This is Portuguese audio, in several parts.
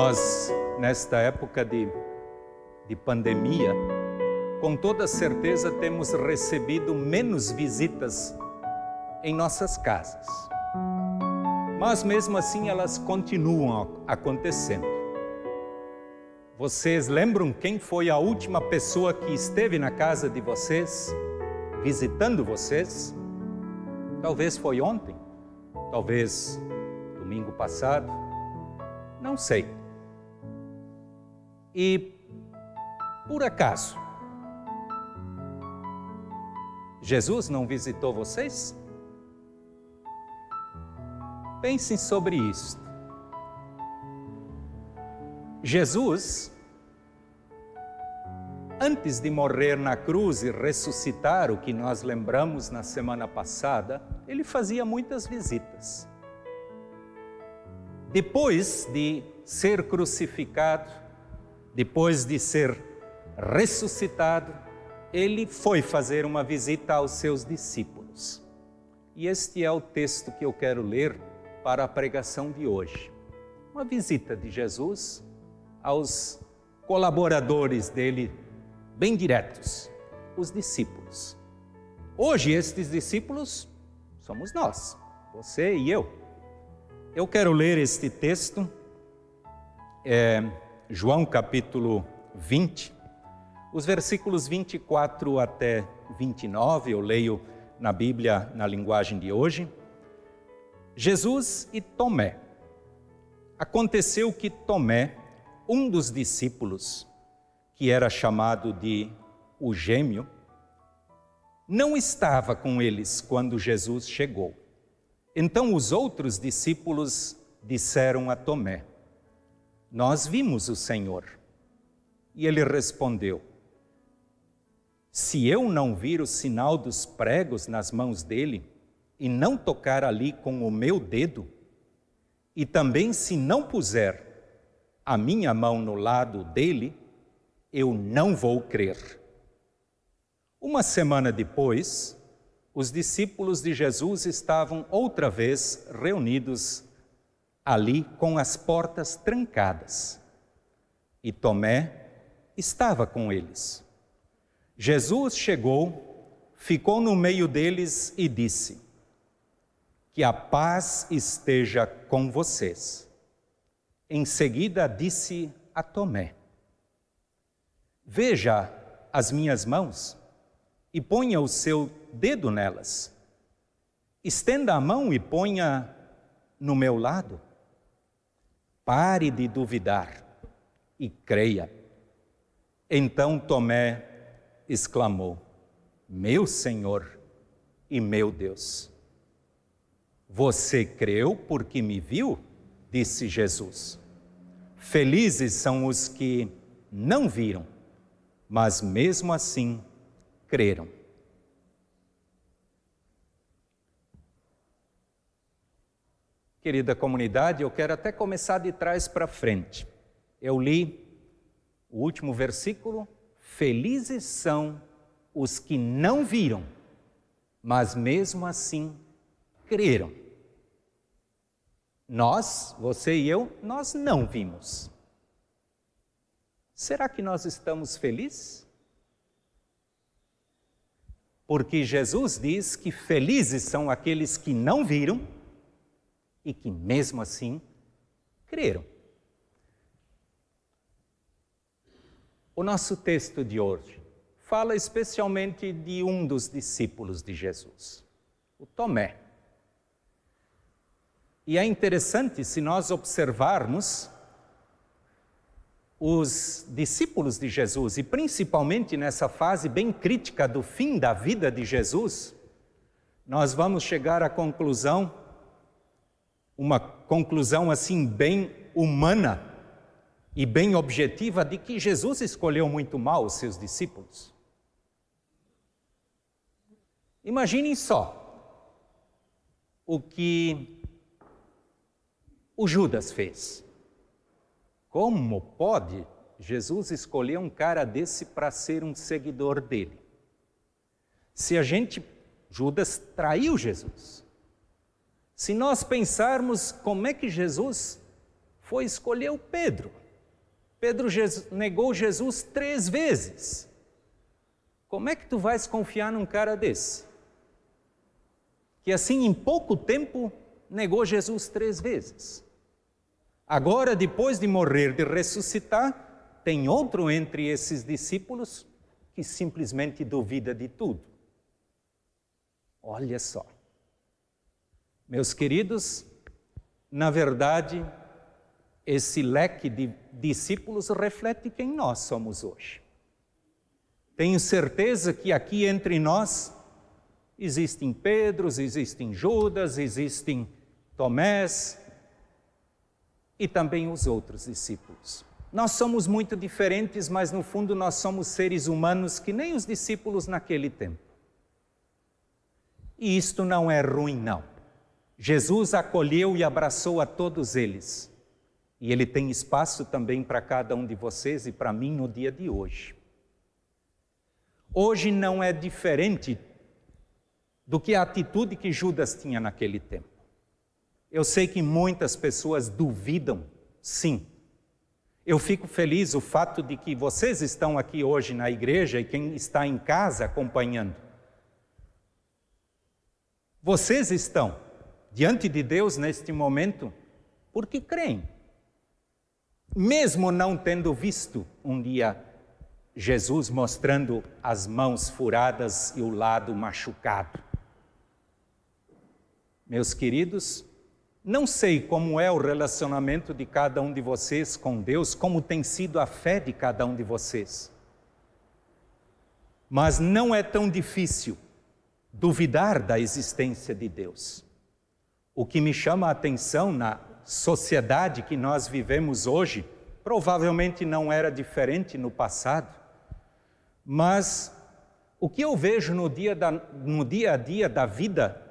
Nós, nesta época de, de pandemia, com toda certeza temos recebido menos visitas em nossas casas. Mas mesmo assim elas continuam acontecendo. Vocês lembram quem foi a última pessoa que esteve na casa de vocês, visitando vocês? Talvez foi ontem, talvez domingo passado, não sei. E, por acaso, Jesus não visitou vocês? Pensem sobre isso. Jesus, antes de morrer na cruz e ressuscitar, o que nós lembramos na semana passada, ele fazia muitas visitas. Depois de ser crucificado, depois de ser ressuscitado, ele foi fazer uma visita aos seus discípulos. E este é o texto que eu quero ler para a pregação de hoje. Uma visita de Jesus aos colaboradores dele, bem diretos, os discípulos. Hoje, estes discípulos somos nós, você e eu. Eu quero ler este texto. É, João capítulo 20, os versículos 24 até 29, eu leio na Bíblia na linguagem de hoje. Jesus e Tomé. Aconteceu que Tomé, um dos discípulos, que era chamado de o gêmeo, não estava com eles quando Jesus chegou. Então os outros discípulos disseram a Tomé: nós vimos o Senhor. E ele respondeu: Se eu não vir o sinal dos pregos nas mãos dele, e não tocar ali com o meu dedo, e também se não puser a minha mão no lado dele, eu não vou crer. Uma semana depois, os discípulos de Jesus estavam outra vez reunidos ali com as portas trancadas. E Tomé estava com eles. Jesus chegou, ficou no meio deles e disse: Que a paz esteja com vocês. Em seguida disse a Tomé: Veja as minhas mãos e ponha o seu dedo nelas. Estenda a mão e ponha no meu lado. Pare de duvidar e creia. Então Tomé exclamou: Meu Senhor e meu Deus. Você creu porque me viu? disse Jesus. Felizes são os que não viram, mas mesmo assim creram. Querida comunidade, eu quero até começar de trás para frente. Eu li o último versículo: Felizes são os que não viram, mas mesmo assim creram. Nós, você e eu, nós não vimos. Será que nós estamos felizes? Porque Jesus diz que felizes são aqueles que não viram e que, mesmo assim, creram. O nosso texto de hoje fala especialmente de um dos discípulos de Jesus, o Tomé. E é interessante se nós observarmos os discípulos de Jesus, e principalmente nessa fase bem crítica do fim da vida de Jesus, nós vamos chegar à conclusão uma conclusão assim bem humana e bem objetiva de que Jesus escolheu muito mal os seus discípulos. Imaginem só o que o Judas fez. Como pode Jesus escolher um cara desse para ser um seguidor dele? Se a gente, Judas traiu Jesus. Se nós pensarmos como é que Jesus foi escolher o Pedro. Pedro negou Jesus três vezes. Como é que tu vais confiar num cara desse? Que assim, em pouco tempo, negou Jesus três vezes. Agora, depois de morrer, de ressuscitar, tem outro entre esses discípulos que simplesmente duvida de tudo. Olha só. Meus queridos, na verdade, esse leque de discípulos reflete quem nós somos hoje. Tenho certeza que aqui entre nós existem Pedros, existem Judas, existem Tomés e também os outros discípulos. Nós somos muito diferentes, mas no fundo nós somos seres humanos que nem os discípulos naquele tempo. E isto não é ruim, não. Jesus acolheu e abraçou a todos eles. E Ele tem espaço também para cada um de vocês e para mim no dia de hoje. Hoje não é diferente do que a atitude que Judas tinha naquele tempo. Eu sei que muitas pessoas duvidam, sim. Eu fico feliz o fato de que vocês estão aqui hoje na igreja e quem está em casa acompanhando. Vocês estão diante de Deus neste momento porque creem. Mesmo não tendo visto um dia Jesus mostrando as mãos furadas e o lado machucado. Meus queridos, não sei como é o relacionamento de cada um de vocês com Deus, como tem sido a fé de cada um de vocês. Mas não é tão difícil duvidar da existência de Deus. O que me chama a atenção na sociedade que nós vivemos hoje, provavelmente não era diferente no passado, mas o que eu vejo no dia, da, no dia a dia da vida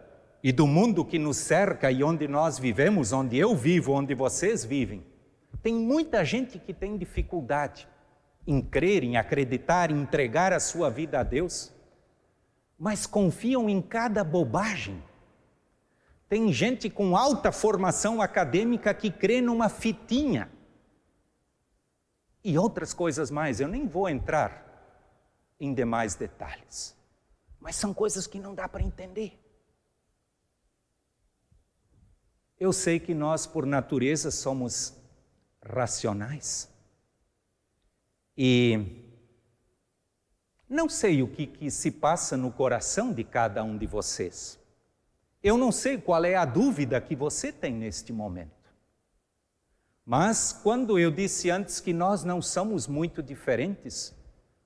e do mundo que nos cerca e onde nós vivemos, onde eu vivo, onde vocês vivem, tem muita gente que tem dificuldade em crer, em acreditar, em entregar a sua vida a Deus, mas confiam em cada bobagem tem gente com alta formação acadêmica que crê numa fitinha. E outras coisas mais, eu nem vou entrar em demais detalhes. Mas são coisas que não dá para entender. Eu sei que nós, por natureza, somos racionais. E não sei o que, que se passa no coração de cada um de vocês. Eu não sei qual é a dúvida que você tem neste momento. Mas quando eu disse antes que nós não somos muito diferentes,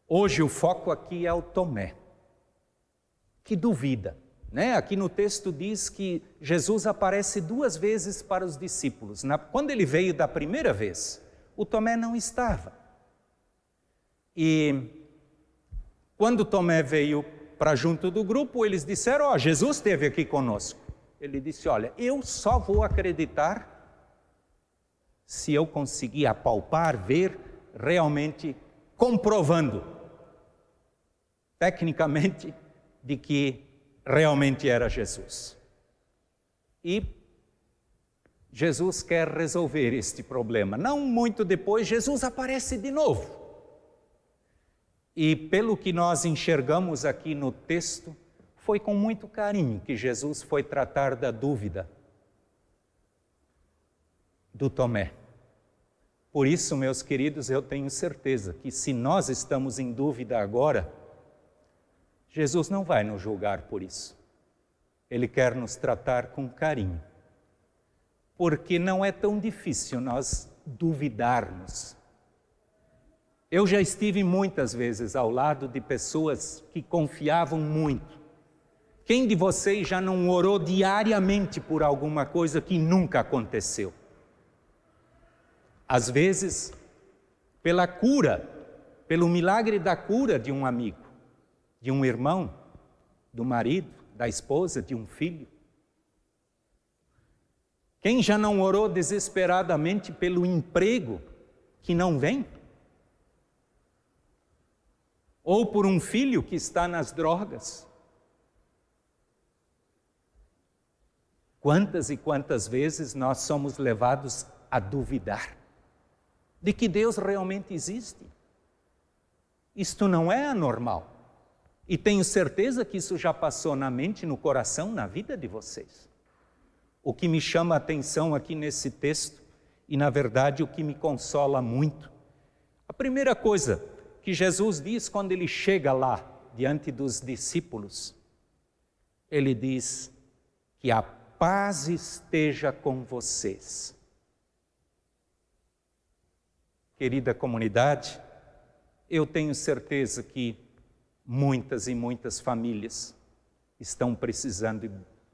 hoje o foco aqui é o Tomé, que duvida. Né? Aqui no texto diz que Jesus aparece duas vezes para os discípulos. Na, quando ele veio da primeira vez, o Tomé não estava. E quando Tomé veio para junto do grupo, eles disseram: Ó, oh, Jesus esteve aqui conosco. Ele disse: Olha, eu só vou acreditar se eu conseguir apalpar, ver, realmente comprovando, tecnicamente, de que realmente era Jesus. E Jesus quer resolver este problema. Não muito depois, Jesus aparece de novo. E pelo que nós enxergamos aqui no texto, foi com muito carinho que Jesus foi tratar da dúvida do Tomé. Por isso, meus queridos, eu tenho certeza que se nós estamos em dúvida agora, Jesus não vai nos julgar por isso. Ele quer nos tratar com carinho. Porque não é tão difícil nós duvidarmos eu já estive muitas vezes ao lado de pessoas que confiavam muito. Quem de vocês já não orou diariamente por alguma coisa que nunca aconteceu? Às vezes, pela cura, pelo milagre da cura de um amigo, de um irmão, do marido, da esposa, de um filho. Quem já não orou desesperadamente pelo emprego que não vem? Ou por um filho que está nas drogas. Quantas e quantas vezes nós somos levados a duvidar de que Deus realmente existe. Isto não é anormal. E tenho certeza que isso já passou na mente, no coração, na vida de vocês. O que me chama a atenção aqui nesse texto, e na verdade o que me consola muito, a primeira coisa que Jesus diz quando ele chega lá diante dos discípulos, ele diz que a paz esteja com vocês. Querida comunidade, eu tenho certeza que muitas e muitas famílias estão precisando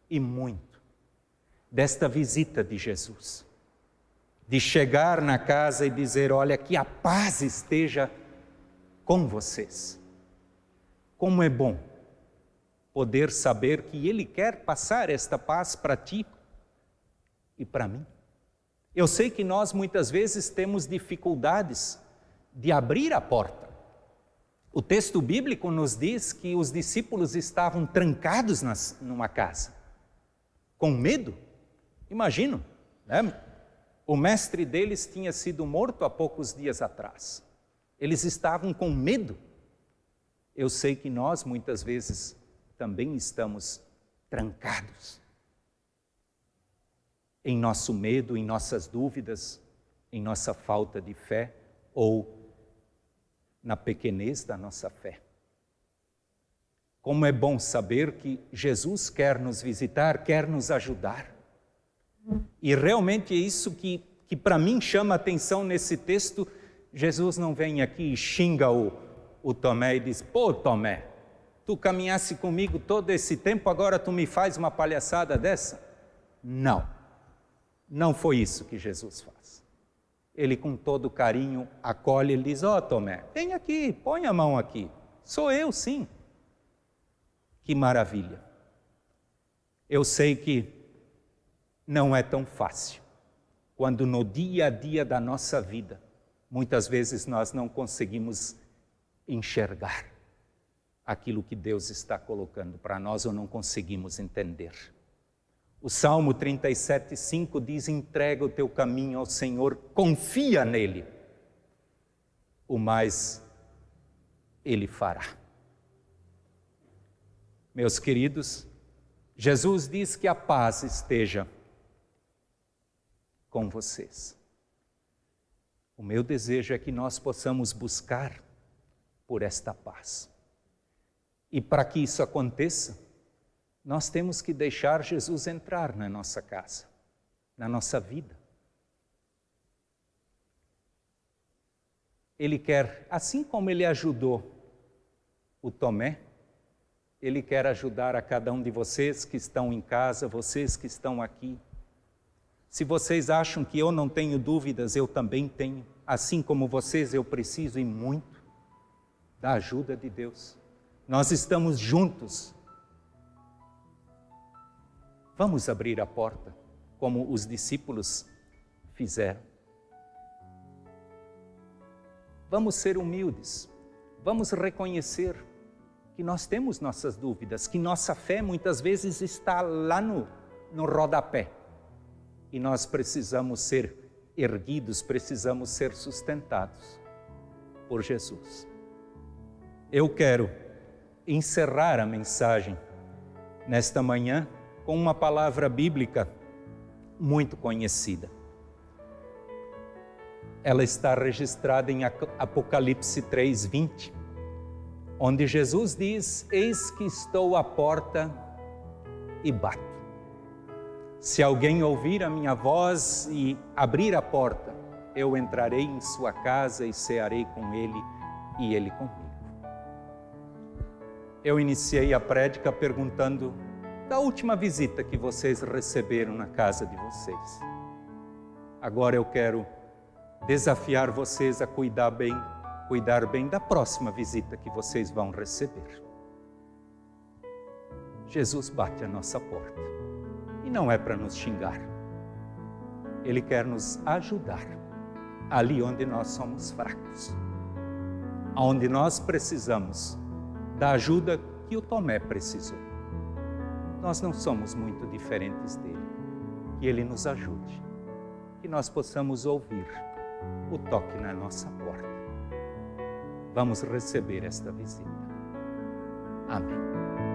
e muito desta visita de Jesus. De chegar na casa e dizer: Olha, que a paz esteja com vocês. Como é bom poder saber que Ele quer passar esta paz para ti e para mim. Eu sei que nós muitas vezes temos dificuldades de abrir a porta. O texto bíblico nos diz que os discípulos estavam trancados nas, numa casa, com medo. Imagino, né? o mestre deles tinha sido morto há poucos dias atrás. Eles estavam com medo. Eu sei que nós muitas vezes também estamos trancados em nosso medo, em nossas dúvidas, em nossa falta de fé ou na pequenez da nossa fé. Como é bom saber que Jesus quer nos visitar, quer nos ajudar. E realmente é isso que, que para mim chama a atenção nesse texto. Jesus não vem aqui e xinga o, o Tomé e diz: Pô, Tomé, tu caminhasse comigo todo esse tempo, agora tu me faz uma palhaçada dessa? Não. Não foi isso que Jesus faz. Ele, com todo carinho, acolhe e diz: Ó oh, Tomé, vem aqui, põe a mão aqui. Sou eu, sim. Que maravilha. Eu sei que não é tão fácil quando no dia a dia da nossa vida, muitas vezes nós não conseguimos enxergar aquilo que Deus está colocando para nós ou não conseguimos entender. O Salmo 37, 5 diz: entrega o teu caminho ao Senhor, confia nele, o mais ele fará. Meus queridos, Jesus diz que a paz esteja com vocês. O meu desejo é que nós possamos buscar por esta paz. E para que isso aconteça, nós temos que deixar Jesus entrar na nossa casa, na nossa vida. Ele quer, assim como ele ajudou o Tomé, ele quer ajudar a cada um de vocês que estão em casa, vocês que estão aqui. Se vocês acham que eu não tenho dúvidas, eu também tenho. Assim como vocês, eu preciso e muito da ajuda de Deus. Nós estamos juntos Vamos abrir a porta, como os discípulos fizeram. Vamos ser humildes, vamos reconhecer que nós temos nossas dúvidas, que nossa fé muitas vezes está lá no, no rodapé e nós precisamos ser erguidos, precisamos ser sustentados por Jesus. Eu quero encerrar a mensagem nesta manhã com uma palavra bíblica muito conhecida. Ela está registrada em Apocalipse 3:20, onde Jesus diz: Eis que estou à porta e bato. Se alguém ouvir a minha voz e abrir a porta, eu entrarei em sua casa e cearei com ele e ele comigo. Eu iniciei a prédica perguntando da última visita que vocês receberam na casa de vocês. Agora eu quero desafiar vocês a cuidar bem, cuidar bem da próxima visita que vocês vão receber. Jesus bate a nossa porta e não é para nos xingar. Ele quer nos ajudar ali onde nós somos fracos, onde nós precisamos da ajuda que o Tomé precisou nós não somos muito diferentes dele. Que ele nos ajude que nós possamos ouvir o toque na nossa porta. Vamos receber esta visita. Amém.